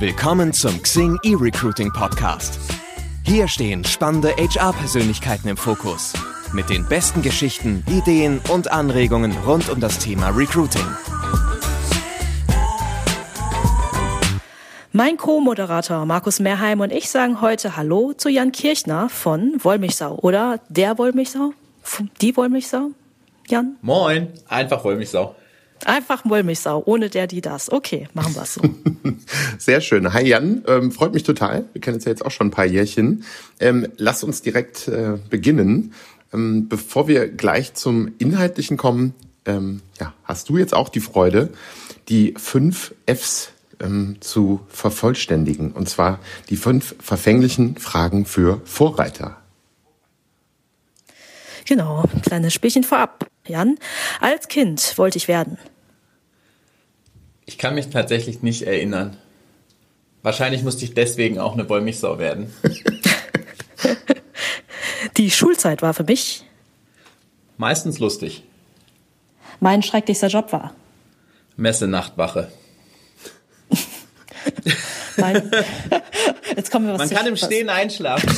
Willkommen zum Xing eRecruiting Podcast. Hier stehen spannende HR-Persönlichkeiten im Fokus. Mit den besten Geschichten, Ideen und Anregungen rund um das Thema Recruiting. Mein Co-Moderator Markus Mehrheim und ich sagen heute Hallo zu Jan Kirchner von Wollmilchsau oder der Wollmilchsau? Die Wollmilchsau? Jan? Moin, einfach Wollmilchsau. Einfach Wollmilchsau, ohne der, die, das. Okay, machen wir es so. Sehr schön. Hi Jan, ähm, freut mich total. Wir kennen uns ja jetzt auch schon ein paar Jährchen. Ähm, lass uns direkt äh, beginnen. Ähm, bevor wir gleich zum Inhaltlichen kommen, ähm, ja, hast du jetzt auch die Freude, die fünf Fs ähm, zu vervollständigen. Und zwar die fünf verfänglichen Fragen für Vorreiter. Genau, kleines Spielchen vorab. Jan, als Kind wollte ich werden. Ich kann mich tatsächlich nicht erinnern. Wahrscheinlich musste ich deswegen auch eine Wollmilchsau werden. Die Schulzeit war für mich Meistens lustig. mein schrecklichster Job war. Messe-Nachtwache. Mein, jetzt kommen wir was Man kann im was- Stehen einschlafen.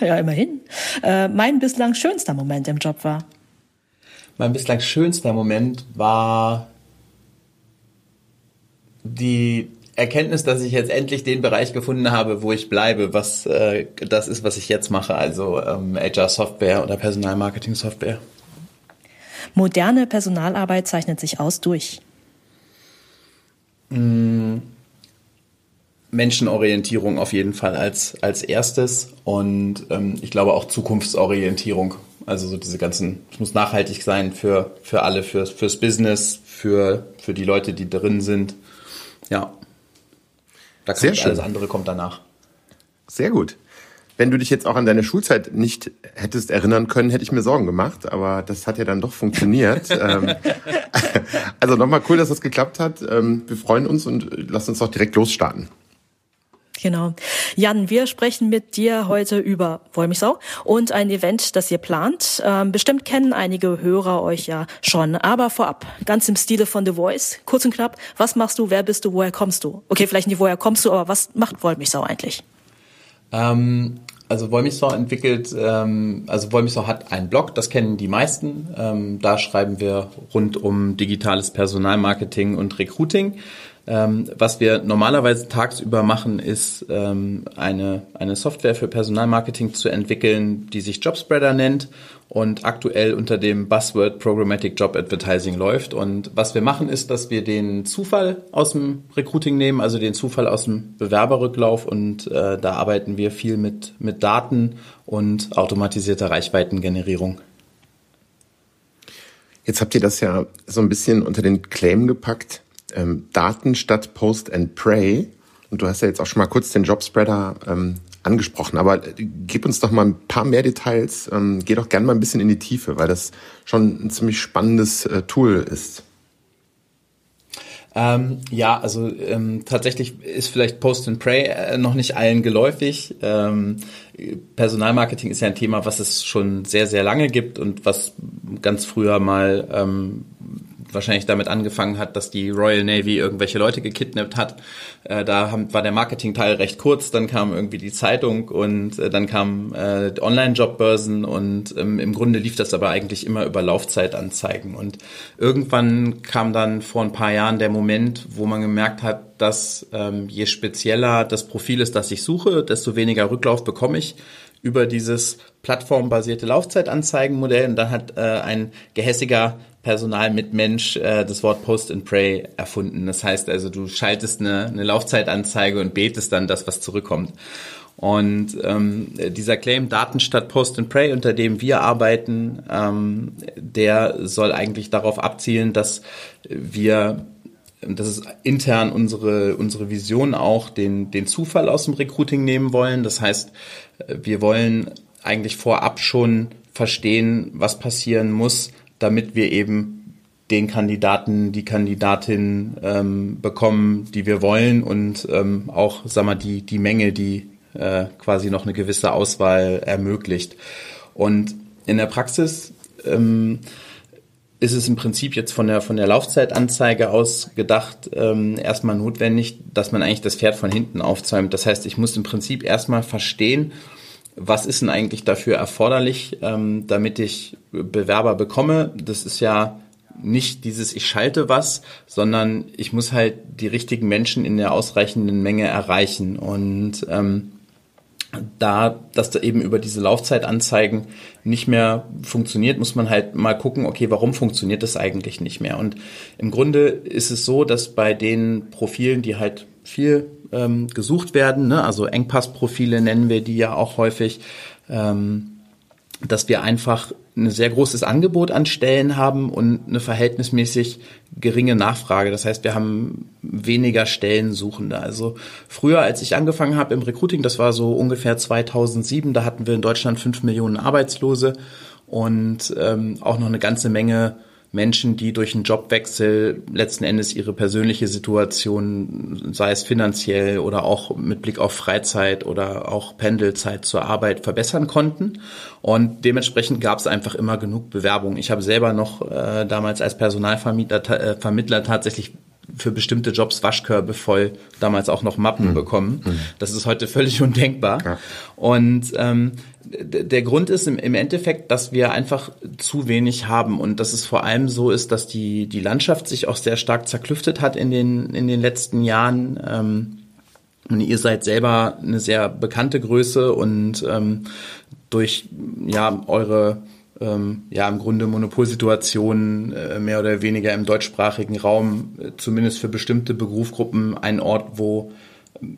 Ja, immerhin. Äh, mein bislang schönster Moment im Job war. Mein bislang schönster Moment war die Erkenntnis, dass ich jetzt endlich den Bereich gefunden habe, wo ich bleibe, was äh, das ist, was ich jetzt mache, also ähm, HR-Software oder Personalmarketing-Software. Moderne Personalarbeit zeichnet sich aus durch. Menschenorientierung auf jeden Fall als, als erstes und ähm, ich glaube auch Zukunftsorientierung. Also so diese ganzen, es muss nachhaltig sein für, für alle, für, fürs Business, für, für die Leute, die drin sind. Ja. Da Sehr schön. alles andere kommt danach. Sehr gut. Wenn du dich jetzt auch an deine Schulzeit nicht hättest erinnern können, hätte ich mir Sorgen gemacht, aber das hat ja dann doch funktioniert. ähm, also nochmal cool, dass das geklappt hat. Ähm, wir freuen uns und äh, lass uns doch direkt losstarten. Genau. Jan, wir sprechen mit dir heute über Wollmilchsau und ein Event, das ihr plant. Ähm, bestimmt kennen einige Hörer euch ja schon. Aber vorab, ganz im Stile von The Voice, kurz und knapp, was machst du, wer bist du, woher kommst du? Okay, vielleicht nicht woher kommst du, aber was macht Wollmilchsau eigentlich? Ähm, also Wollmilchsau entwickelt, ähm, also Wollmilchsau hat einen Blog, das kennen die meisten. Ähm, da schreiben wir rund um digitales Personalmarketing und Recruiting. Ähm, was wir normalerweise tagsüber machen, ist ähm, eine, eine Software für Personalmarketing zu entwickeln, die sich Jobspreader nennt und aktuell unter dem Buzzword Programmatic Job Advertising läuft. Und was wir machen, ist, dass wir den Zufall aus dem Recruiting nehmen, also den Zufall aus dem Bewerberrücklauf und äh, da arbeiten wir viel mit, mit Daten und automatisierter Reichweitengenerierung. Jetzt habt ihr das ja so ein bisschen unter den Claim gepackt. Ähm, Daten statt Post and Pray. Und du hast ja jetzt auch schon mal kurz den Jobspreader ähm, angesprochen. Aber äh, gib uns doch mal ein paar mehr Details. Ähm, geh doch gerne mal ein bisschen in die Tiefe, weil das schon ein ziemlich spannendes äh, Tool ist. Ähm, ja, also ähm, tatsächlich ist vielleicht Post and Pray äh, noch nicht allen geläufig. Ähm, Personalmarketing ist ja ein Thema, was es schon sehr, sehr lange gibt und was ganz früher mal ähm, wahrscheinlich damit angefangen hat, dass die Royal Navy irgendwelche Leute gekidnappt hat. Äh, da haben, war der Marketingteil recht kurz, dann kam irgendwie die Zeitung und äh, dann kamen äh, Online-Jobbörsen und ähm, im Grunde lief das aber eigentlich immer über Laufzeitanzeigen. Und irgendwann kam dann vor ein paar Jahren der Moment, wo man gemerkt hat, dass ähm, je spezieller das Profil ist, das ich suche, desto weniger Rücklauf bekomme ich über dieses plattformbasierte Laufzeitanzeigenmodell. Und dann hat äh, ein gehässiger Personalmitmensch äh, das Wort Post and Pray erfunden. Das heißt also, du schaltest eine, eine Laufzeitanzeige und betest dann das, was zurückkommt. Und ähm, dieser Claim Daten statt Post and Pray, unter dem wir arbeiten, ähm, der soll eigentlich darauf abzielen, dass wir das ist intern unsere, unsere Vision auch, den, den Zufall aus dem Recruiting nehmen wollen. Das heißt, wir wollen eigentlich vorab schon verstehen, was passieren muss, damit wir eben den Kandidaten, die Kandidatin ähm, bekommen, die wir wollen und ähm, auch, sag mal, die, die Menge, die äh, quasi noch eine gewisse Auswahl ermöglicht. Und in der Praxis ähm, ist es im Prinzip jetzt von der, von der Laufzeitanzeige aus gedacht, ähm, erstmal notwendig, dass man eigentlich das Pferd von hinten aufzäumt. Das heißt, ich muss im Prinzip erstmal verstehen, was ist denn eigentlich dafür erforderlich, ähm, damit ich Bewerber bekomme. Das ist ja nicht dieses ich schalte was, sondern ich muss halt die richtigen Menschen in der ausreichenden Menge erreichen. Und ähm, da das da eben über diese Laufzeitanzeigen nicht mehr funktioniert, muss man halt mal gucken, okay, warum funktioniert das eigentlich nicht mehr? Und im Grunde ist es so, dass bei den Profilen, die halt viel ähm, gesucht werden, ne, also Engpassprofile nennen wir die ja auch häufig, ähm, dass wir einfach ein sehr großes Angebot an Stellen haben und eine verhältnismäßig geringe Nachfrage. Das heißt, wir haben weniger Stellensuchende. Also früher, als ich angefangen habe im Recruiting, das war so ungefähr 2007, da hatten wir in Deutschland fünf Millionen Arbeitslose und ähm, auch noch eine ganze Menge Menschen, die durch einen Jobwechsel letzten Endes ihre persönliche Situation, sei es finanziell oder auch mit Blick auf Freizeit oder auch Pendelzeit zur Arbeit verbessern konnten. Und dementsprechend gab es einfach immer genug Bewerbungen. Ich habe selber noch äh, damals als Personalvermittler äh, Vermittler tatsächlich für bestimmte Jobs Waschkörbe voll, damals auch noch Mappen mhm. bekommen. Mhm. Das ist heute völlig undenkbar. Ja. Und ähm, der Grund ist im, im Endeffekt, dass wir einfach zu wenig haben und dass es vor allem so ist, dass die, die Landschaft sich auch sehr stark zerklüftet hat in den, in den letzten Jahren. Ähm, und ihr seid selber eine sehr bekannte Größe und ähm, durch ja eure ähm, ja im Grunde Monopolsituationen äh, mehr oder weniger im deutschsprachigen Raum, äh, zumindest für bestimmte Berufsgruppen, ein Ort, wo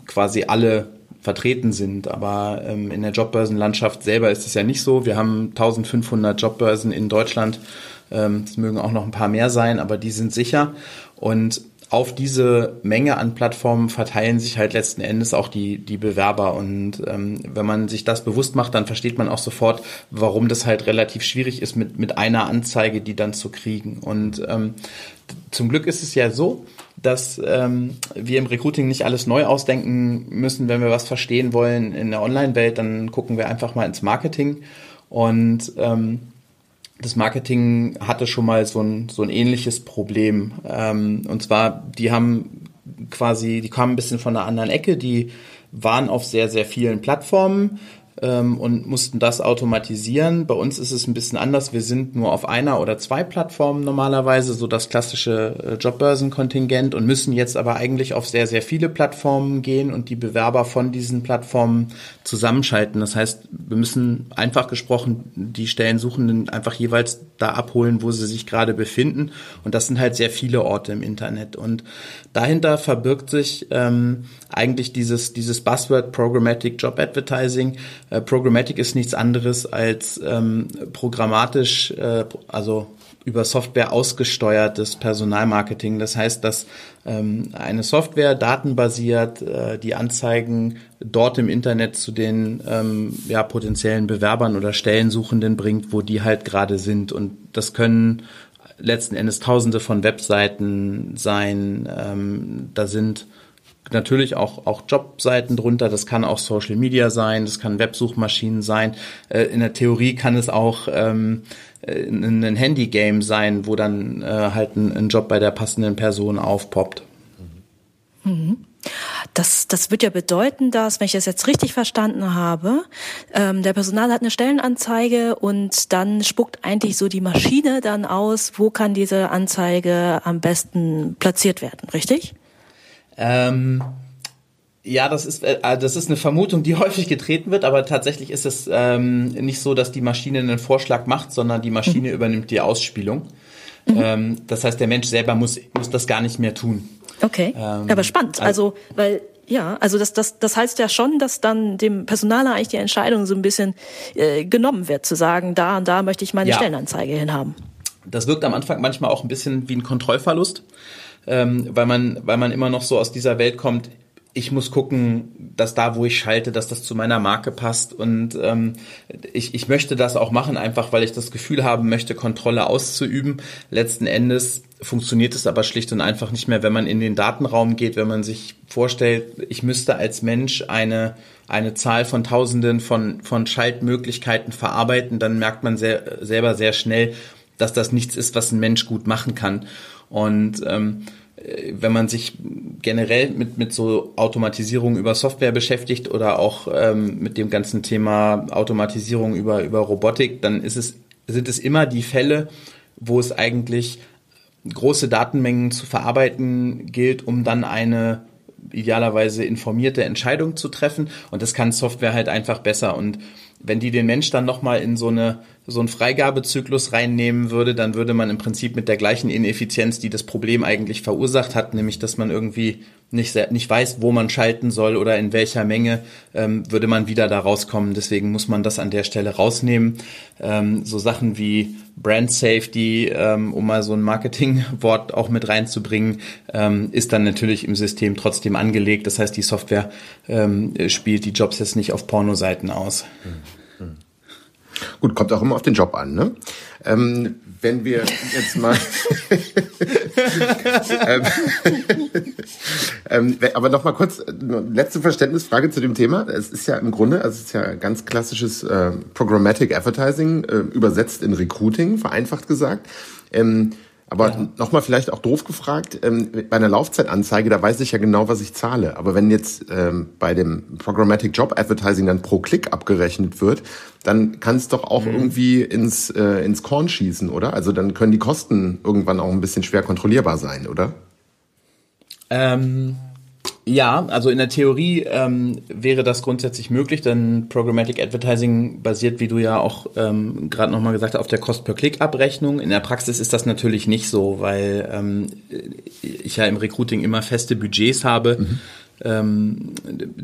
quasi alle vertreten sind. Aber ähm, in der Jobbörsenlandschaft selber ist es ja nicht so. Wir haben 1500 Jobbörsen in Deutschland. Ähm, es mögen auch noch ein paar mehr sein, aber die sind sicher. Und auf diese Menge an Plattformen verteilen sich halt letzten Endes auch die, die Bewerber. Und ähm, wenn man sich das bewusst macht, dann versteht man auch sofort, warum das halt relativ schwierig ist, mit, mit einer Anzeige die dann zu kriegen. Und ähm, zum Glück ist es ja so, dass ähm, wir im Recruiting nicht alles neu ausdenken müssen. Wenn wir was verstehen wollen in der Online-Welt, dann gucken wir einfach mal ins Marketing. Und ähm, das Marketing hatte schon mal so ein, so ein ähnliches Problem. Ähm, und zwar, die haben quasi, die kamen ein bisschen von einer anderen Ecke, die waren auf sehr, sehr vielen Plattformen, ähm, und mussten das automatisieren. Bei uns ist es ein bisschen anders. Wir sind nur auf einer oder zwei Plattformen normalerweise, so das klassische äh, Jobbörsenkontingent und müssen jetzt aber eigentlich auf sehr, sehr viele Plattformen gehen und die Bewerber von diesen Plattformen zusammenschalten. Das heißt, wir müssen einfach gesprochen die Stellensuchenden einfach jeweils da abholen, wo sie sich gerade befinden. Und das sind halt sehr viele Orte im Internet. Und dahinter verbirgt sich ähm, eigentlich dieses, dieses Buzzword Programmatic Job Advertising. Äh, Programmatic ist nichts anderes als ähm, programmatisch, äh, also über Software ausgesteuertes Personalmarketing. Das heißt, dass ähm, eine Software datenbasiert äh, die Anzeigen dort im Internet zu den ähm, ja, potenziellen Bewerbern oder Stellensuchenden bringt, wo die halt gerade sind. Und das können letzten Endes Tausende von Webseiten sein. Ähm, da sind natürlich auch, auch Jobseiten drunter, das kann auch Social Media sein, das kann Websuchmaschinen sein. Äh, in der Theorie kann es auch ähm, äh, ein Handygame sein, wo dann äh, halt ein, ein, Job bei der passenden Person aufpoppt. Mhm. Das, das wird ja bedeuten, dass, wenn ich das jetzt richtig verstanden habe, ähm, der Personal hat eine Stellenanzeige und dann spuckt eigentlich so die Maschine dann aus, wo kann diese Anzeige am besten platziert werden, richtig? Ähm, ja, das ist, äh, das ist eine Vermutung, die häufig getreten wird, aber tatsächlich ist es ähm, nicht so, dass die Maschine einen Vorschlag macht, sondern die Maschine mhm. übernimmt die Ausspielung. Mhm. Ähm, das heißt, der Mensch selber muss, muss das gar nicht mehr tun. Okay, ähm, aber spannend. Also, weil ja, also das, das, das heißt ja schon, dass dann dem Personaler eigentlich die Entscheidung so ein bisschen äh, genommen wird, zu sagen, da und da möchte ich meine ja. Stellenanzeige hinhaben. Das wirkt am Anfang manchmal auch ein bisschen wie ein Kontrollverlust ähm, weil man, weil man immer noch so aus dieser Welt kommt, ich muss gucken, dass da, wo ich schalte, dass das zu meiner Marke passt. Und ähm, ich, ich möchte das auch machen, einfach weil ich das Gefühl haben möchte, Kontrolle auszuüben. Letzten Endes funktioniert es aber schlicht und einfach nicht mehr, wenn man in den Datenraum geht, wenn man sich vorstellt, ich müsste als Mensch eine, eine Zahl von Tausenden von, von Schaltmöglichkeiten verarbeiten, dann merkt man sehr, selber sehr schnell, dass das nichts ist, was ein Mensch gut machen kann. Und ähm, wenn man sich generell mit, mit so Automatisierung über Software beschäftigt oder auch ähm, mit dem ganzen Thema Automatisierung über, über Robotik, dann ist es, sind es immer die Fälle, wo es eigentlich große Datenmengen zu verarbeiten gilt, um dann eine idealerweise informierte Entscheidung zu treffen. Und das kann Software halt einfach besser. Und wenn die den Mensch dann nochmal in so eine so einen Freigabezyklus reinnehmen würde, dann würde man im Prinzip mit der gleichen Ineffizienz, die das Problem eigentlich verursacht hat, nämlich dass man irgendwie nicht, nicht weiß, wo man schalten soll oder in welcher Menge, ähm, würde man wieder da rauskommen. Deswegen muss man das an der Stelle rausnehmen. Ähm, so Sachen wie Brand Safety, ähm, um mal so ein Marketingwort auch mit reinzubringen, ähm, ist dann natürlich im System trotzdem angelegt. Das heißt, die Software ähm, spielt die Jobs jetzt nicht auf Pornoseiten aus. Mhm. Gut, kommt auch immer auf den Job an, ne? Ähm, wenn wir jetzt mal. ähm, ähm, aber noch mal kurz, letzte Verständnisfrage zu dem Thema. Es ist ja im Grunde, also es ist ja ganz klassisches äh, Programmatic Advertising, äh, übersetzt in Recruiting, vereinfacht gesagt. Ähm, aber ja. nochmal vielleicht auch doof gefragt, ähm, bei einer Laufzeitanzeige, da weiß ich ja genau, was ich zahle. Aber wenn jetzt ähm, bei dem Programmatic Job Advertising dann pro Klick abgerechnet wird, dann kann es doch auch mhm. irgendwie ins, äh, ins Korn schießen, oder? Also dann können die Kosten irgendwann auch ein bisschen schwer kontrollierbar sein, oder? Ähm, ja, also in der Theorie ähm, wäre das grundsätzlich möglich, denn Programmatic Advertising basiert, wie du ja auch ähm, gerade nochmal gesagt hast, auf der Cost-per-Click-Abrechnung. In der Praxis ist das natürlich nicht so, weil ähm, ich ja im Recruiting immer feste Budgets habe. Mhm. Ähm,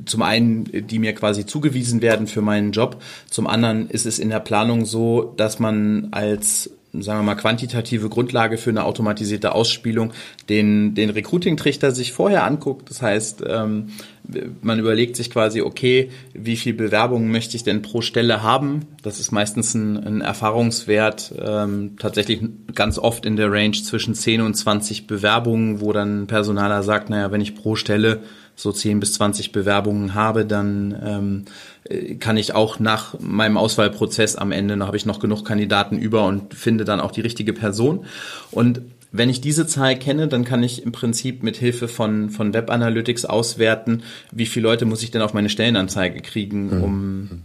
zum einen, die mir quasi zugewiesen werden für meinen Job. Zum anderen ist es in der Planung so, dass man als sagen wir mal, quantitative Grundlage für eine automatisierte Ausspielung den, den Recruiting-Trichter sich vorher anguckt. Das heißt, ähm, man überlegt sich quasi, okay, wie viel Bewerbungen möchte ich denn pro Stelle haben? Das ist meistens ein, ein Erfahrungswert, ähm, tatsächlich ganz oft in der Range zwischen 10 und 20 Bewerbungen, wo dann ein Personaler sagt, naja, wenn ich pro Stelle so 10 bis 20 Bewerbungen habe, dann ähm, äh, kann ich auch nach meinem Auswahlprozess am Ende, da habe ich noch genug Kandidaten über und finde dann auch die richtige Person. Und wenn ich diese Zahl kenne, dann kann ich im Prinzip mit Hilfe von, von Web Analytics auswerten, wie viele Leute muss ich denn auf meine Stellenanzeige kriegen, mhm. um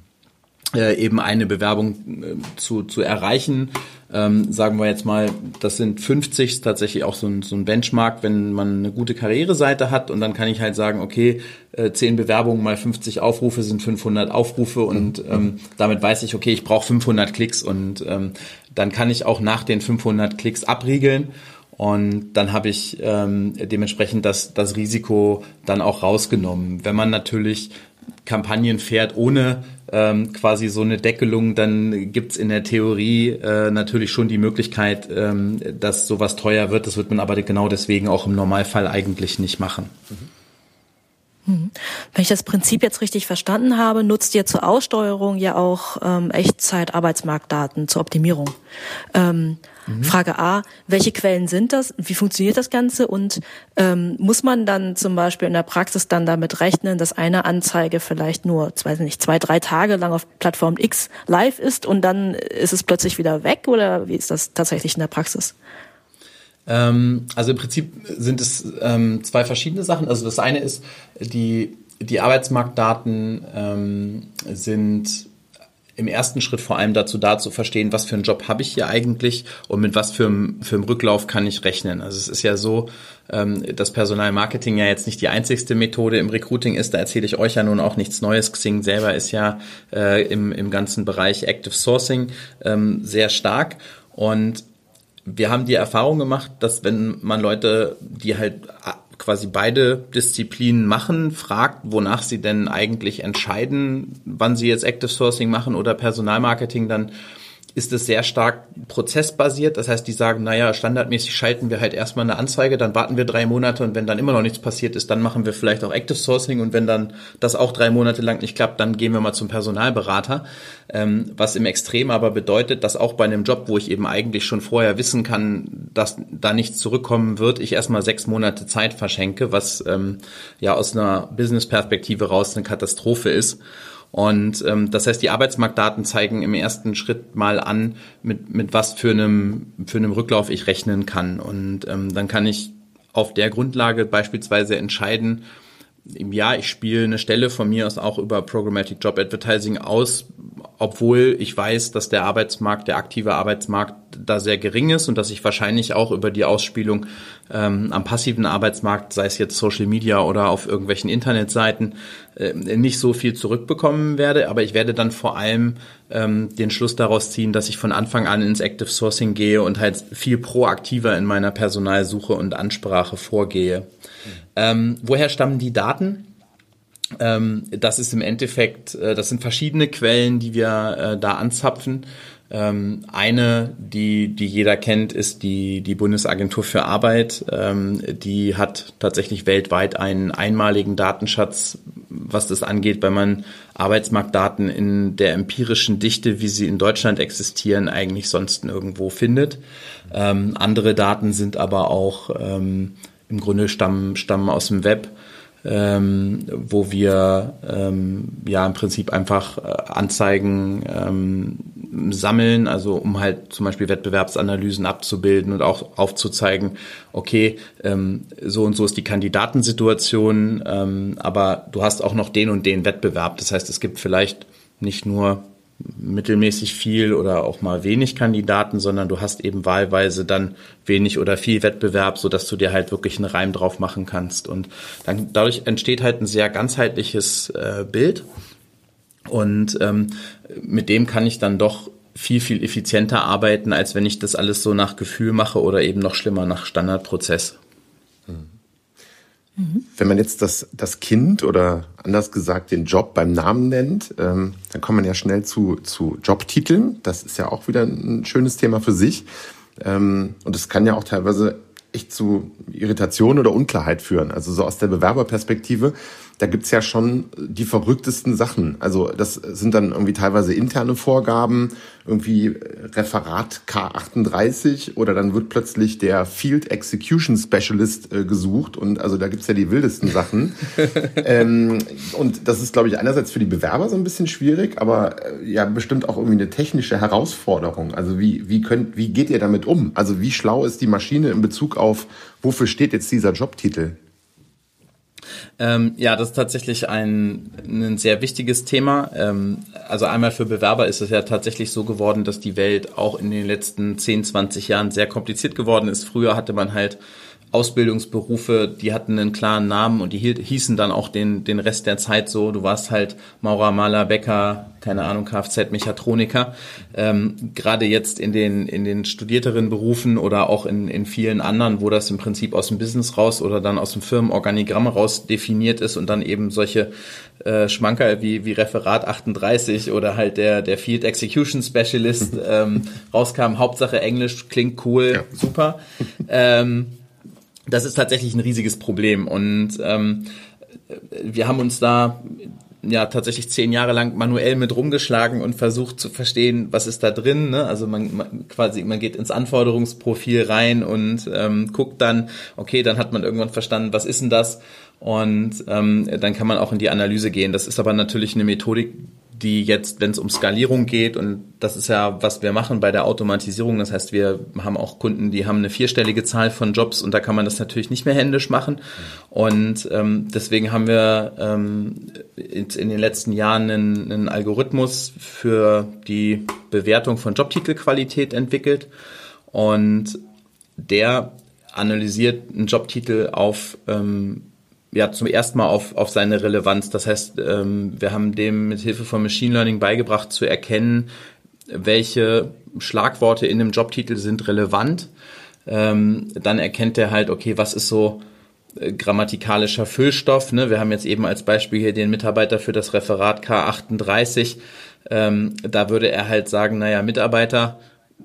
äh, eben eine Bewerbung äh, zu, zu erreichen. Ähm, sagen wir jetzt mal, das sind 50, ist tatsächlich auch so ein, so ein Benchmark, wenn man eine gute Karriereseite hat und dann kann ich halt sagen, okay, äh, 10 Bewerbungen mal 50 Aufrufe sind 500 Aufrufe und ähm, damit weiß ich, okay, ich brauche 500 Klicks und ähm, dann kann ich auch nach den 500 Klicks abriegeln und dann habe ich ähm, dementsprechend das, das Risiko dann auch rausgenommen. Wenn man natürlich Kampagnen fährt ohne ähm, quasi so eine Deckelung, dann gibt's in der Theorie äh, natürlich schon die Möglichkeit, ähm, dass sowas teuer wird. Das wird man aber genau deswegen auch im Normalfall eigentlich nicht machen. Mhm. Wenn ich das Prinzip jetzt richtig verstanden habe, nutzt ihr zur Aussteuerung ja auch ähm, Echtzeit-Arbeitsmarktdaten zur Optimierung. Ähm, Mhm. Frage A, welche Quellen sind das? Wie funktioniert das Ganze? Und ähm, muss man dann zum Beispiel in der Praxis dann damit rechnen, dass eine Anzeige vielleicht nur, weiß nicht, zwei, drei Tage lang auf Plattform X live ist und dann ist es plötzlich wieder weg? Oder wie ist das tatsächlich in der Praxis? Ähm, also im Prinzip sind es ähm, zwei verschiedene Sachen. Also das eine ist, die, die Arbeitsmarktdaten ähm, sind im ersten Schritt vor allem dazu da zu verstehen, was für einen Job habe ich hier eigentlich und mit was für einem, für einem Rücklauf kann ich rechnen. Also es ist ja so, ähm, dass Personalmarketing ja jetzt nicht die einzigste Methode im Recruiting ist. Da erzähle ich euch ja nun auch nichts Neues. Xing selber ist ja äh, im, im ganzen Bereich Active Sourcing ähm, sehr stark und wir haben die Erfahrung gemacht, dass wenn man Leute, die halt quasi beide Disziplinen machen, fragt, wonach sie denn eigentlich entscheiden, wann sie jetzt Active Sourcing machen oder Personalmarketing, dann ist es sehr stark prozessbasiert. Das heißt, die sagen, naja, standardmäßig schalten wir halt erstmal eine Anzeige, dann warten wir drei Monate und wenn dann immer noch nichts passiert ist, dann machen wir vielleicht auch Active Sourcing und wenn dann das auch drei Monate lang nicht klappt, dann gehen wir mal zum Personalberater. Ähm, was im Extrem aber bedeutet, dass auch bei einem Job, wo ich eben eigentlich schon vorher wissen kann, dass da nichts zurückkommen wird, ich erstmal sechs Monate Zeit verschenke, was ähm, ja aus einer Business-Perspektive raus eine Katastrophe ist. Und ähm, das heißt, die Arbeitsmarktdaten zeigen im ersten Schritt mal an, mit, mit was für einem, für einem Rücklauf ich rechnen kann. Und ähm, dann kann ich auf der Grundlage beispielsweise entscheiden, Jahr, ich spiele eine Stelle von mir aus auch über Programmatic Job Advertising aus, obwohl ich weiß, dass der Arbeitsmarkt, der aktive Arbeitsmarkt da sehr gering ist und dass ich wahrscheinlich auch über die Ausspielung ähm, am passiven Arbeitsmarkt, sei es jetzt Social Media oder auf irgendwelchen Internetseiten, äh, nicht so viel zurückbekommen werde. Aber ich werde dann vor allem ähm, den Schluss daraus ziehen, dass ich von Anfang an ins Active Sourcing gehe und halt viel proaktiver in meiner Personalsuche und Ansprache vorgehe. Mhm. Ähm, woher stammen die Daten? Ähm, das ist im Endeffekt, äh, das sind verschiedene Quellen, die wir äh, da anzapfen. Ähm, eine, die, die jeder kennt, ist die, die Bundesagentur für Arbeit. Ähm, die hat tatsächlich weltweit einen einmaligen Datenschatz, was das angeht, weil man Arbeitsmarktdaten in der empirischen Dichte, wie sie in Deutschland existieren, eigentlich sonst nirgendwo findet. Ähm, andere Daten sind aber auch im Grunde stammen, stammen aus dem Web ähm, wo wir ähm, ja im Prinzip einfach äh, Anzeigen ähm, sammeln, also um halt zum Beispiel Wettbewerbsanalysen abzubilden und auch aufzuzeigen, okay, ähm, so und so ist die Kandidatensituation, ähm, aber du hast auch noch den und den Wettbewerb. Das heißt, es gibt vielleicht nicht nur mittelmäßig viel oder auch mal wenig Kandidaten, sondern du hast eben wahlweise dann wenig oder viel Wettbewerb, so dass du dir halt wirklich einen Reim drauf machen kannst. Und dann dadurch entsteht halt ein sehr ganzheitliches äh, Bild. Und ähm, mit dem kann ich dann doch viel, viel effizienter arbeiten, als wenn ich das alles so nach Gefühl mache oder eben noch schlimmer nach Standardprozess. Mhm. Wenn man jetzt das, das Kind oder anders gesagt den Job beim Namen nennt, ähm, dann kommt man ja schnell zu, zu Jobtiteln. Das ist ja auch wieder ein schönes Thema für sich. Ähm, und es kann ja auch teilweise echt zu Irritation oder Unklarheit führen. Also so aus der Bewerberperspektive da gibt's ja schon die verrücktesten Sachen. Also das sind dann irgendwie teilweise interne Vorgaben, irgendwie Referat K38 oder dann wird plötzlich der Field Execution Specialist äh, gesucht und also da gibt's ja die wildesten Sachen. ähm, und das ist, glaube ich, einerseits für die Bewerber so ein bisschen schwierig, aber äh, ja bestimmt auch irgendwie eine technische Herausforderung. Also wie, wie, könnt, wie geht ihr damit um? Also wie schlau ist die Maschine in Bezug auf, wofür steht jetzt dieser Jobtitel? Ähm, ja, das ist tatsächlich ein, ein sehr wichtiges Thema. Ähm, also einmal für Bewerber ist es ja tatsächlich so geworden, dass die Welt auch in den letzten 10, 20 Jahren sehr kompliziert geworden ist. Früher hatte man halt Ausbildungsberufe, die hatten einen klaren Namen und die hießen dann auch den, den Rest der Zeit so. Du warst halt Maurer, Maler, Bäcker, keine Ahnung, Kfz-Mechatroniker. Ähm, Gerade jetzt in den, in den studierteren Berufen oder auch in, in vielen anderen, wo das im Prinzip aus dem Business raus oder dann aus dem Firmenorganigramm raus definiert ist und dann eben solche äh, Schmanker wie, wie Referat 38 oder halt der, der Field Execution Specialist ähm, rauskam. Hauptsache Englisch klingt cool, ja. super. Ähm, das ist tatsächlich ein riesiges Problem. Und ähm, wir haben uns da ja tatsächlich zehn Jahre lang manuell mit rumgeschlagen und versucht zu verstehen, was ist da drin. Ne? Also man, man quasi man geht ins Anforderungsprofil rein und ähm, guckt dann, okay, dann hat man irgendwann verstanden, was ist denn das? Und ähm, dann kann man auch in die Analyse gehen. Das ist aber natürlich eine Methodik, die jetzt, wenn es um Skalierung geht, und das ist ja, was wir machen bei der Automatisierung, das heißt, wir haben auch Kunden, die haben eine vierstellige Zahl von Jobs und da kann man das natürlich nicht mehr händisch machen. Und ähm, deswegen haben wir ähm, in, in den letzten Jahren einen, einen Algorithmus für die Bewertung von Jobtitelqualität entwickelt. Und der analysiert einen Jobtitel auf ähm, ja zum ersten Mal auf, auf seine Relevanz. Das heißt, ähm, wir haben dem mit Hilfe von Machine Learning beigebracht zu erkennen, welche Schlagworte in dem Jobtitel sind relevant. Ähm, dann erkennt er halt, okay, was ist so äh, grammatikalischer Füllstoff. Ne? Wir haben jetzt eben als Beispiel hier den Mitarbeiter für das Referat K38. Ähm, da würde er halt sagen, naja, Mitarbeiter,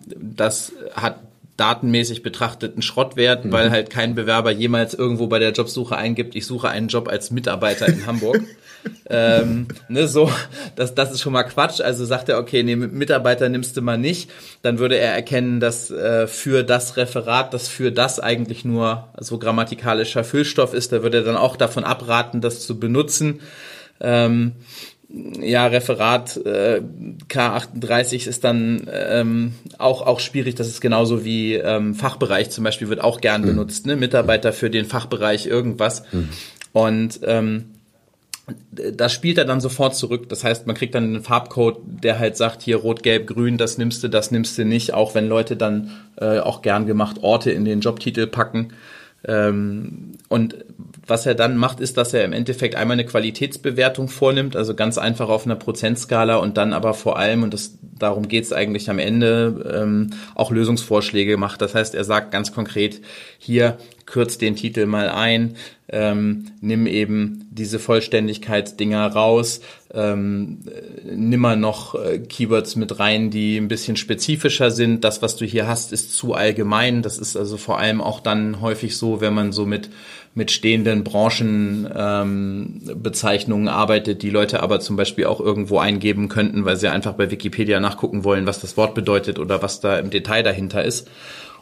das hat datenmäßig betrachtet ein Schrottwert, mhm. weil halt kein Bewerber jemals irgendwo bei der Jobsuche eingibt, ich suche einen Job als Mitarbeiter in Hamburg. ähm, ne, so, das, das ist schon mal Quatsch. Also sagt er, okay, nee, Mitarbeiter nimmst du mal nicht. Dann würde er erkennen, dass äh, für das Referat, das für das eigentlich nur so grammatikalischer Füllstoff ist. Da würde er dann auch davon abraten, das zu benutzen. Ähm, ja, Referat äh, K38 ist dann ähm, auch, auch schwierig. Das ist genauso wie ähm, Fachbereich zum Beispiel wird auch gern mhm. benutzt, ne? Mitarbeiter für den Fachbereich irgendwas. Mhm. Und ähm, das spielt er dann sofort zurück. Das heißt, man kriegt dann einen Farbcode, der halt sagt, hier rot, gelb, grün, das nimmst du, das nimmst du nicht, auch wenn Leute dann äh, auch gern gemacht Orte in den Jobtitel packen. Ähm, und was er dann macht, ist, dass er im Endeffekt einmal eine Qualitätsbewertung vornimmt, also ganz einfach auf einer Prozentskala und dann aber vor allem, und das, darum geht es eigentlich am Ende, ähm, auch Lösungsvorschläge macht. Das heißt, er sagt ganz konkret, hier kürzt den Titel mal ein, ähm, nimm eben diese Vollständigkeitsdinger raus, ähm, nimm mal noch äh, Keywords mit rein, die ein bisschen spezifischer sind. Das, was du hier hast, ist zu allgemein. Das ist also vor allem auch dann häufig so, wenn man so mit mit stehenden Branchenbezeichnungen ähm, arbeitet, die Leute aber zum Beispiel auch irgendwo eingeben könnten, weil sie einfach bei Wikipedia nachgucken wollen, was das Wort bedeutet oder was da im Detail dahinter ist.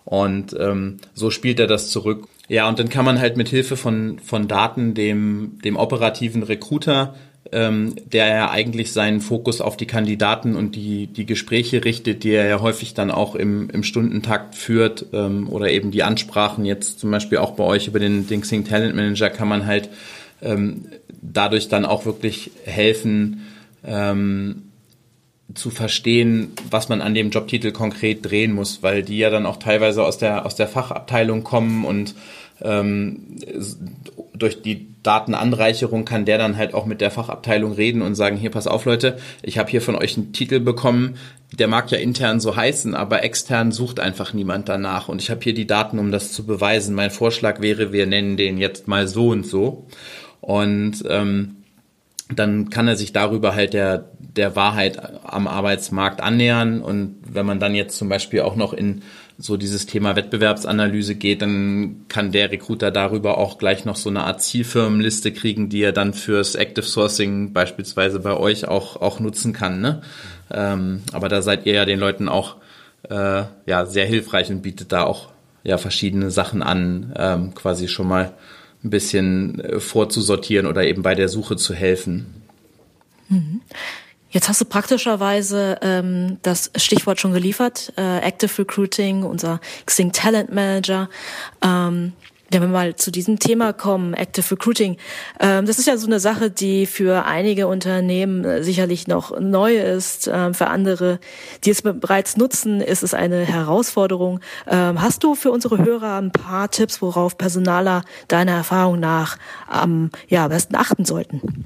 Und ähm, so spielt er das zurück. Ja, und dann kann man halt mit Hilfe von, von Daten dem, dem operativen Recruiter, ähm, der ja eigentlich seinen Fokus auf die Kandidaten und die, die Gespräche richtet, die er ja häufig dann auch im, im Stundentakt führt ähm, oder eben die Ansprachen jetzt zum Beispiel auch bei euch über den Dingsing Talent Manager kann man halt ähm, dadurch dann auch wirklich helfen, ähm, zu verstehen, was man an dem Jobtitel konkret drehen muss, weil die ja dann auch teilweise aus der aus der Fachabteilung kommen und ähm, durch die Datenanreicherung kann der dann halt auch mit der Fachabteilung reden und sagen, hier pass auf Leute, ich habe hier von euch einen Titel bekommen, der mag ja intern so heißen, aber extern sucht einfach niemand danach und ich habe hier die Daten, um das zu beweisen. Mein Vorschlag wäre, wir nennen den jetzt mal so und so und ähm, dann kann er sich darüber halt der, der Wahrheit am Arbeitsmarkt annähern. Und wenn man dann jetzt zum Beispiel auch noch in so dieses Thema Wettbewerbsanalyse geht, dann kann der Recruiter darüber auch gleich noch so eine Art Zielfirmenliste kriegen, die er dann fürs Active Sourcing beispielsweise bei euch auch, auch nutzen kann. Ne? Ähm, aber da seid ihr ja den Leuten auch äh, ja, sehr hilfreich und bietet da auch ja verschiedene Sachen an, ähm, quasi schon mal ein bisschen äh, vorzusortieren oder eben bei der Suche zu helfen. Mhm. Jetzt hast du praktischerweise ähm, das Stichwort schon geliefert, äh, Active Recruiting, unser Xing Talent Manager. Ähm, wenn wir mal zu diesem Thema kommen, Active Recruiting, ähm, das ist ja so eine Sache, die für einige Unternehmen äh, sicherlich noch neu ist. Ähm, für andere, die es bereits nutzen, ist es eine Herausforderung. Ähm, hast du für unsere Hörer ein paar Tipps, worauf Personaler deiner Erfahrung nach am ja, besten achten sollten?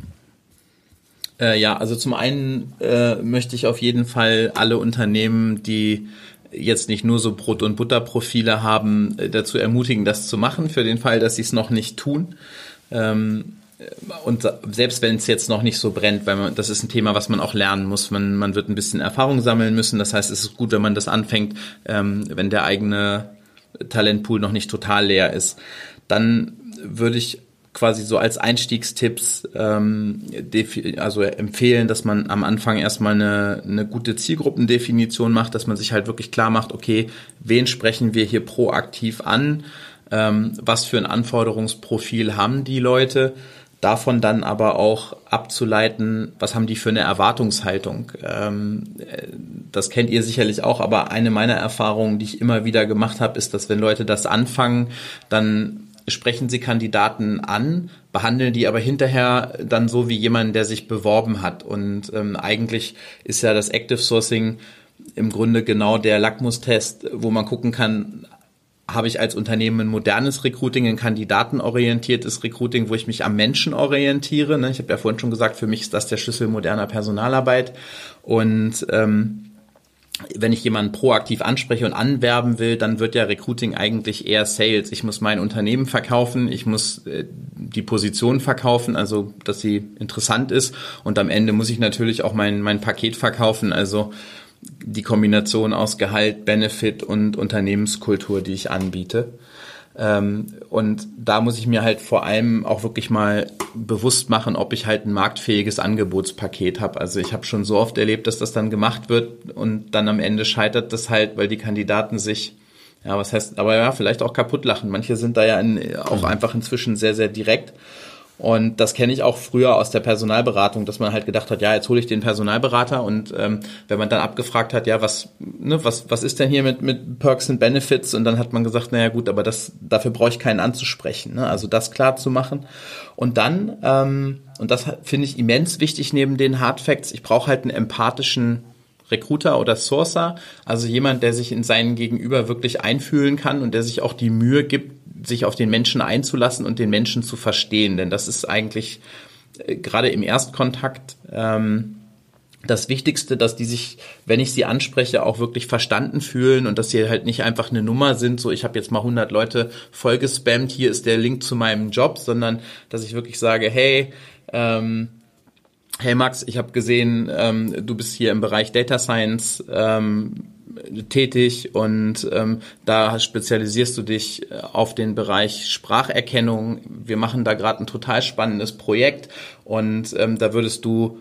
Äh, ja, also zum einen äh, möchte ich auf jeden Fall alle Unternehmen, die jetzt nicht nur so Brot- und Butterprofile haben, äh, dazu ermutigen, das zu machen, für den Fall, dass sie es noch nicht tun. Ähm, und selbst wenn es jetzt noch nicht so brennt, weil man, das ist ein Thema, was man auch lernen muss. Man, man wird ein bisschen Erfahrung sammeln müssen. Das heißt, es ist gut, wenn man das anfängt, ähm, wenn der eigene Talentpool noch nicht total leer ist. Dann würde ich quasi so als Einstiegstipps ähm, also empfehlen, dass man am Anfang erstmal eine, eine gute Zielgruppendefinition macht, dass man sich halt wirklich klar macht, okay, wen sprechen wir hier proaktiv an, ähm, was für ein Anforderungsprofil haben die Leute, davon dann aber auch abzuleiten, was haben die für eine Erwartungshaltung. Ähm, das kennt ihr sicherlich auch, aber eine meiner Erfahrungen, die ich immer wieder gemacht habe, ist, dass wenn Leute das anfangen, dann sprechen sie Kandidaten an, behandeln die aber hinterher dann so wie jemand, der sich beworben hat. Und ähm, eigentlich ist ja das Active Sourcing im Grunde genau der Lackmustest, wo man gucken kann, habe ich als Unternehmen ein modernes Recruiting, ein kandidatenorientiertes Recruiting, wo ich mich am Menschen orientiere. Ne? Ich habe ja vorhin schon gesagt, für mich ist das der Schlüssel moderner Personalarbeit. Und ähm, wenn ich jemanden proaktiv anspreche und anwerben will, dann wird ja Recruiting eigentlich eher Sales. Ich muss mein Unternehmen verkaufen, ich muss äh, die Position verkaufen, also dass sie interessant ist und am Ende muss ich natürlich auch mein, mein Paket verkaufen, also die Kombination aus Gehalt, Benefit und Unternehmenskultur, die ich anbiete. Ähm, und da muss ich mir halt vor allem auch wirklich mal bewusst machen, ob ich halt ein marktfähiges Angebotspaket habe. Also ich habe schon so oft erlebt, dass das dann gemacht wird und dann am Ende scheitert das halt, weil die Kandidaten sich, ja, was heißt, aber ja, vielleicht auch kaputt lachen. Manche sind da ja in, auch mhm. einfach inzwischen sehr, sehr direkt. Und das kenne ich auch früher aus der Personalberatung, dass man halt gedacht hat, ja, jetzt hole ich den Personalberater und ähm, wenn man dann abgefragt hat, ja, was, ne, was, was ist denn hier mit, mit Perks and Benefits? Und dann hat man gesagt, naja gut, aber das, dafür brauche ich keinen anzusprechen. Ne? Also das klar zu machen. Und dann, ähm, und das finde ich immens wichtig neben den Hard Facts, ich brauche halt einen empathischen Recruiter oder Sourcer, also jemand, der sich in seinen Gegenüber wirklich einfühlen kann und der sich auch die Mühe gibt, sich auf den Menschen einzulassen und den Menschen zu verstehen. Denn das ist eigentlich äh, gerade im Erstkontakt ähm, das Wichtigste, dass die sich, wenn ich sie anspreche, auch wirklich verstanden fühlen und dass sie halt nicht einfach eine Nummer sind, so ich habe jetzt mal 100 Leute vollgespammt, hier ist der Link zu meinem Job, sondern dass ich wirklich sage, hey, ähm, hey Max, ich habe gesehen, ähm, du bist hier im Bereich Data Science ähm, tätig und ähm, da spezialisierst du dich äh, auf den Bereich Spracherkennung. Wir machen da gerade ein total spannendes Projekt und ähm, da würdest du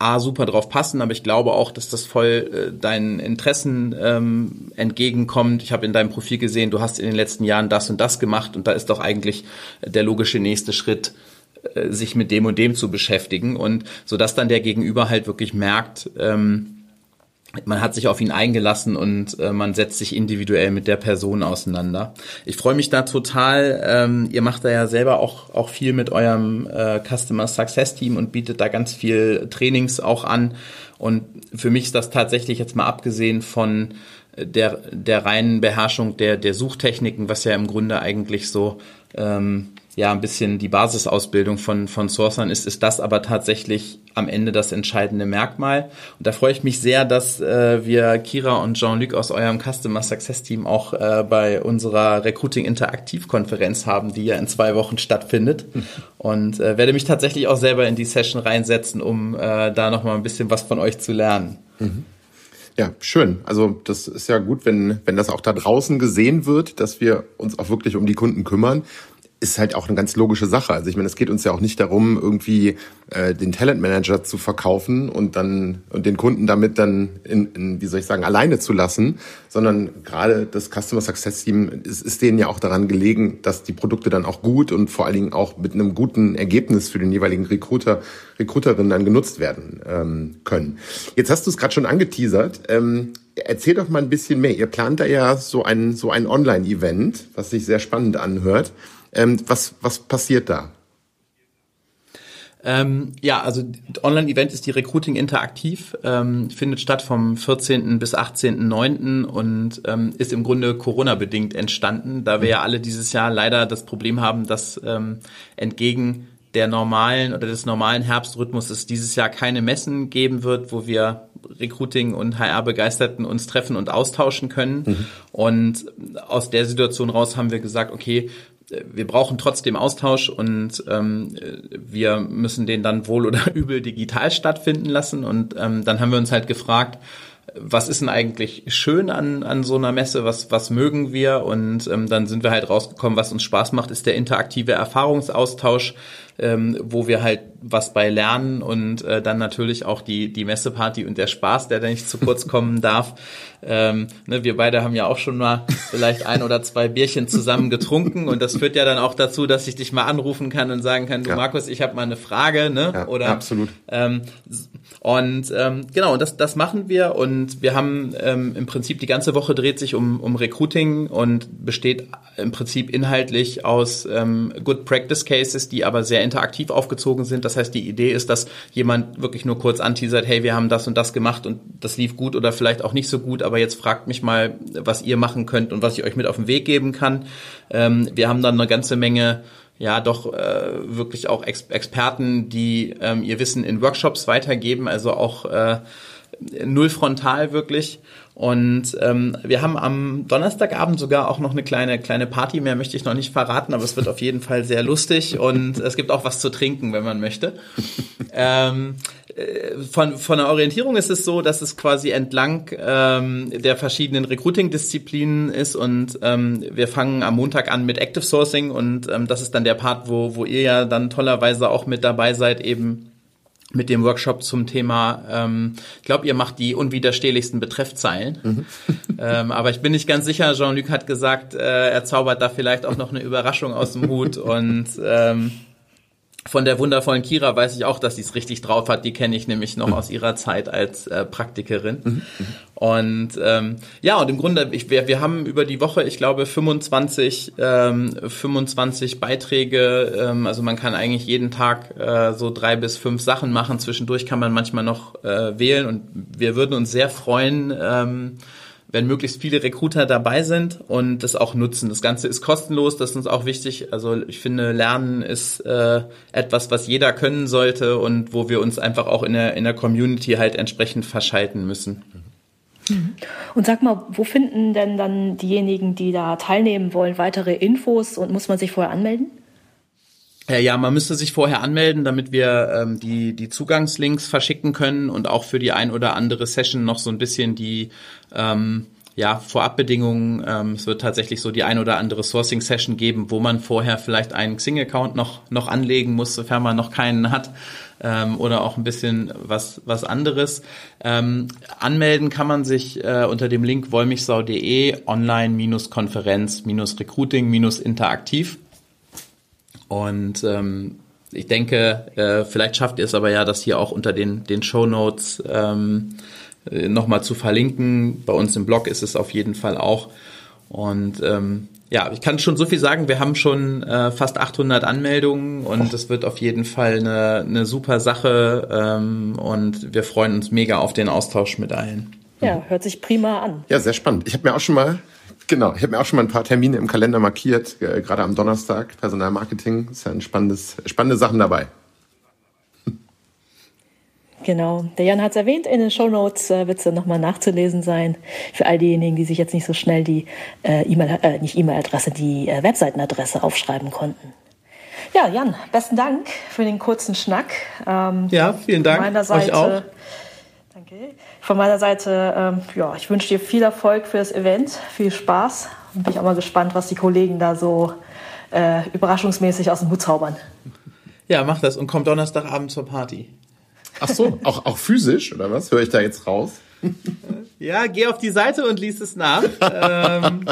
A, super drauf passen, aber ich glaube auch, dass das voll äh, deinen Interessen ähm, entgegenkommt. Ich habe in deinem Profil gesehen, du hast in den letzten Jahren das und das gemacht und da ist doch eigentlich der logische nächste Schritt, äh, sich mit dem und dem zu beschäftigen und so dass dann der Gegenüber halt wirklich merkt, ähm, man hat sich auf ihn eingelassen und äh, man setzt sich individuell mit der Person auseinander. Ich freue mich da total. Ähm, ihr macht da ja selber auch, auch viel mit eurem äh, Customer Success Team und bietet da ganz viel Trainings auch an. Und für mich ist das tatsächlich jetzt mal abgesehen von der, der reinen Beherrschung der, der Suchtechniken, was ja im Grunde eigentlich so ähm, ja ein bisschen die Basisausbildung von, von Sourcern ist, ist das aber tatsächlich am Ende das entscheidende Merkmal. Und da freue ich mich sehr, dass äh, wir Kira und Jean-Luc aus eurem Customer Success Team auch äh, bei unserer Recruiting Interaktiv Konferenz haben, die ja in zwei Wochen stattfindet. Und äh, werde mich tatsächlich auch selber in die Session reinsetzen, um äh, da nochmal ein bisschen was von euch zu lernen. Mhm. Ja, schön. Also das ist ja gut, wenn, wenn das auch da draußen gesehen wird, dass wir uns auch wirklich um die Kunden kümmern ist halt auch eine ganz logische Sache. Also ich meine, es geht uns ja auch nicht darum, irgendwie äh, den Talentmanager zu verkaufen und dann und den Kunden damit dann in, in wie soll ich sagen alleine zu lassen, sondern gerade das Customer Success Team ist, ist denen ja auch daran gelegen, dass die Produkte dann auch gut und vor allen Dingen auch mit einem guten Ergebnis für den jeweiligen Recruiter Recruiterin dann genutzt werden ähm, können. Jetzt hast du es gerade schon angeteasert. Ähm, erzähl doch mal ein bisschen mehr. Ihr plant da ja so ein so ein Online-Event, was sich sehr spannend anhört. Ähm, was, was passiert da? Ähm, ja, also Online-Event ist die Recruiting Interaktiv, ähm, findet statt vom 14. bis 18.09. und ähm, ist im Grunde Corona-bedingt entstanden, da wir ja alle dieses Jahr leider das Problem haben, dass ähm, entgegen der normalen oder des normalen Herbstrhythmus es dieses Jahr keine Messen geben wird, wo wir Recruiting und HR-Begeisterten uns treffen und austauschen können. Mhm. Und aus der Situation raus haben wir gesagt, okay, wir brauchen trotzdem Austausch und ähm, wir müssen den dann wohl oder übel digital stattfinden lassen. Und ähm, dann haben wir uns halt gefragt, was ist denn eigentlich schön an, an so einer Messe, was, was mögen wir? Und ähm, dann sind wir halt rausgekommen, was uns Spaß macht, ist der interaktive Erfahrungsaustausch, ähm, wo wir halt was bei lernen und äh, dann natürlich auch die, die Messeparty und der Spaß, der da nicht zu kurz kommen darf. Ähm, ne, wir beide haben ja auch schon mal vielleicht ein oder zwei Bierchen zusammen getrunken und das führt ja dann auch dazu, dass ich dich mal anrufen kann und sagen kann, du ja. Markus, ich habe mal eine Frage, ne? Ja, oder absolut. Ähm, und ähm, genau, das, das machen wir und wir haben ähm, im Prinzip die ganze Woche dreht sich um, um Recruiting und besteht im Prinzip inhaltlich aus ähm, Good Practice Cases, die aber sehr interaktiv aufgezogen sind. Das heißt, die Idee ist, dass jemand wirklich nur kurz anteasert, hey, wir haben das und das gemacht und das lief gut oder vielleicht auch nicht so gut, aber jetzt fragt mich mal, was ihr machen könnt und was ich euch mit auf den Weg geben kann. Ähm, wir haben dann eine ganze Menge ja doch äh, wirklich auch Ex Experten, die ähm, ihr Wissen in Workshops weitergeben, also auch äh, null frontal wirklich. Und ähm, wir haben am Donnerstagabend sogar auch noch eine kleine kleine Party. Mehr möchte ich noch nicht verraten, aber es wird auf jeden Fall sehr lustig und es gibt auch was zu trinken, wenn man möchte. ähm, äh, von, von der Orientierung ist es so, dass es quasi entlang ähm, der verschiedenen Recruiting-Disziplinen ist und ähm, wir fangen am Montag an mit Active Sourcing und ähm, das ist dann der Part, wo, wo ihr ja dann tollerweise auch mit dabei seid, eben mit dem Workshop zum Thema, ähm, ich glaube, ihr macht die unwiderstehlichsten Betreffzeilen. Mhm. ähm, aber ich bin nicht ganz sicher, Jean-Luc hat gesagt, äh, er zaubert da vielleicht auch noch eine Überraschung aus dem Hut und ähm, von der wundervollen Kira weiß ich auch, dass sie es richtig drauf hat. Die kenne ich nämlich noch mhm. aus ihrer Zeit als äh, Praktikerin. Mhm. Und ähm, ja, und im Grunde, ich, wir, wir haben über die Woche, ich glaube, 25, ähm, 25 Beiträge. Ähm, also man kann eigentlich jeden Tag äh, so drei bis fünf Sachen machen. Zwischendurch kann man manchmal noch äh, wählen. Und wir würden uns sehr freuen, ähm, wenn möglichst viele Recruiter dabei sind und das auch nutzen. Das Ganze ist kostenlos, das ist uns auch wichtig. Also ich finde, Lernen ist äh, etwas, was jeder können sollte und wo wir uns einfach auch in der, in der Community halt entsprechend verschalten müssen. Mhm. Und sag mal, wo finden denn dann diejenigen, die da teilnehmen wollen, weitere Infos und muss man sich vorher anmelden? Äh, ja, man müsste sich vorher anmelden, damit wir ähm, die, die Zugangslinks verschicken können und auch für die ein oder andere Session noch so ein bisschen die ähm, ja, Vorabbedingungen. Ähm, es wird tatsächlich so die ein oder andere Sourcing-Session geben, wo man vorher vielleicht einen Xing-Account noch, noch anlegen muss, sofern man noch keinen hat. Ähm, oder auch ein bisschen was, was anderes. Ähm, anmelden kann man sich äh, unter dem Link wollmichsau.de online-konferenz-recruiting-interaktiv. Und ähm, ich denke, äh, vielleicht schafft ihr es aber ja, das hier auch unter den, den Show Notes ähm, äh, nochmal zu verlinken. Bei uns im Blog ist es auf jeden Fall auch. Und ähm, ja, ich kann schon so viel sagen. Wir haben schon äh, fast 800 Anmeldungen und es wird auf jeden Fall eine, eine super Sache. Ähm, und wir freuen uns mega auf den Austausch mit allen. Ja, hört sich prima an. Ja, sehr spannend. Ich habe mir auch schon mal Genau, ich habe mir auch schon mal ein paar Termine im Kalender markiert, äh, gerade am Donnerstag, Personalmarketing. Ist ja ein spannendes, spannende Sachen dabei. Genau, der Jan hat es erwähnt, in den Show Notes äh, wird es dann nochmal nachzulesen sein. Für all diejenigen, die sich jetzt nicht so schnell die äh, E-Mail, äh, nicht E-Mail-Adresse, die äh, Webseitenadresse aufschreiben konnten. Ja, Jan, besten Dank für den kurzen Schnack. Ähm, ja, vielen Dank. Meiner Seite, Euch auch. Von meiner Seite, ähm, ja, ich wünsche dir viel Erfolg für das Event, viel Spaß. Und bin ich auch mal gespannt, was die Kollegen da so äh, überraschungsmäßig aus dem Hut zaubern. Ja, mach das und komm Donnerstagabend zur Party. Ach so, auch, auch physisch oder was? Höre ich da jetzt raus? Ja, geh auf die Seite und lies es nach. ähm,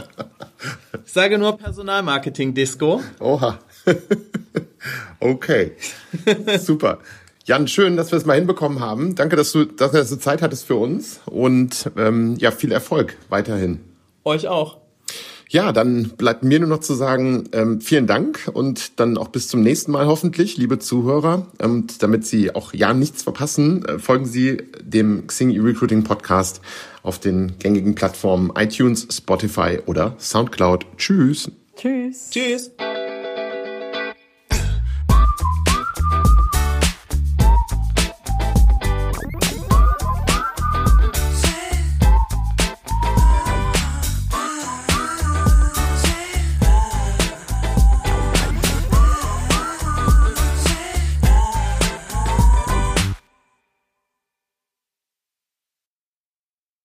ich sage nur Personalmarketing-Disco. Oha. okay. Super. Jan, schön, dass wir es mal hinbekommen haben. Danke, dass du, dass du Zeit hattest für uns und ähm, ja, viel Erfolg weiterhin. Euch auch. Ja, dann bleibt mir nur noch zu sagen, ähm, vielen Dank und dann auch bis zum nächsten Mal hoffentlich, liebe Zuhörer. Und damit Sie auch ja nichts verpassen, äh, folgen Sie dem Xing E-Recruiting Podcast auf den gängigen Plattformen iTunes, Spotify oder Soundcloud. Tschüss. Tschüss. Tschüss.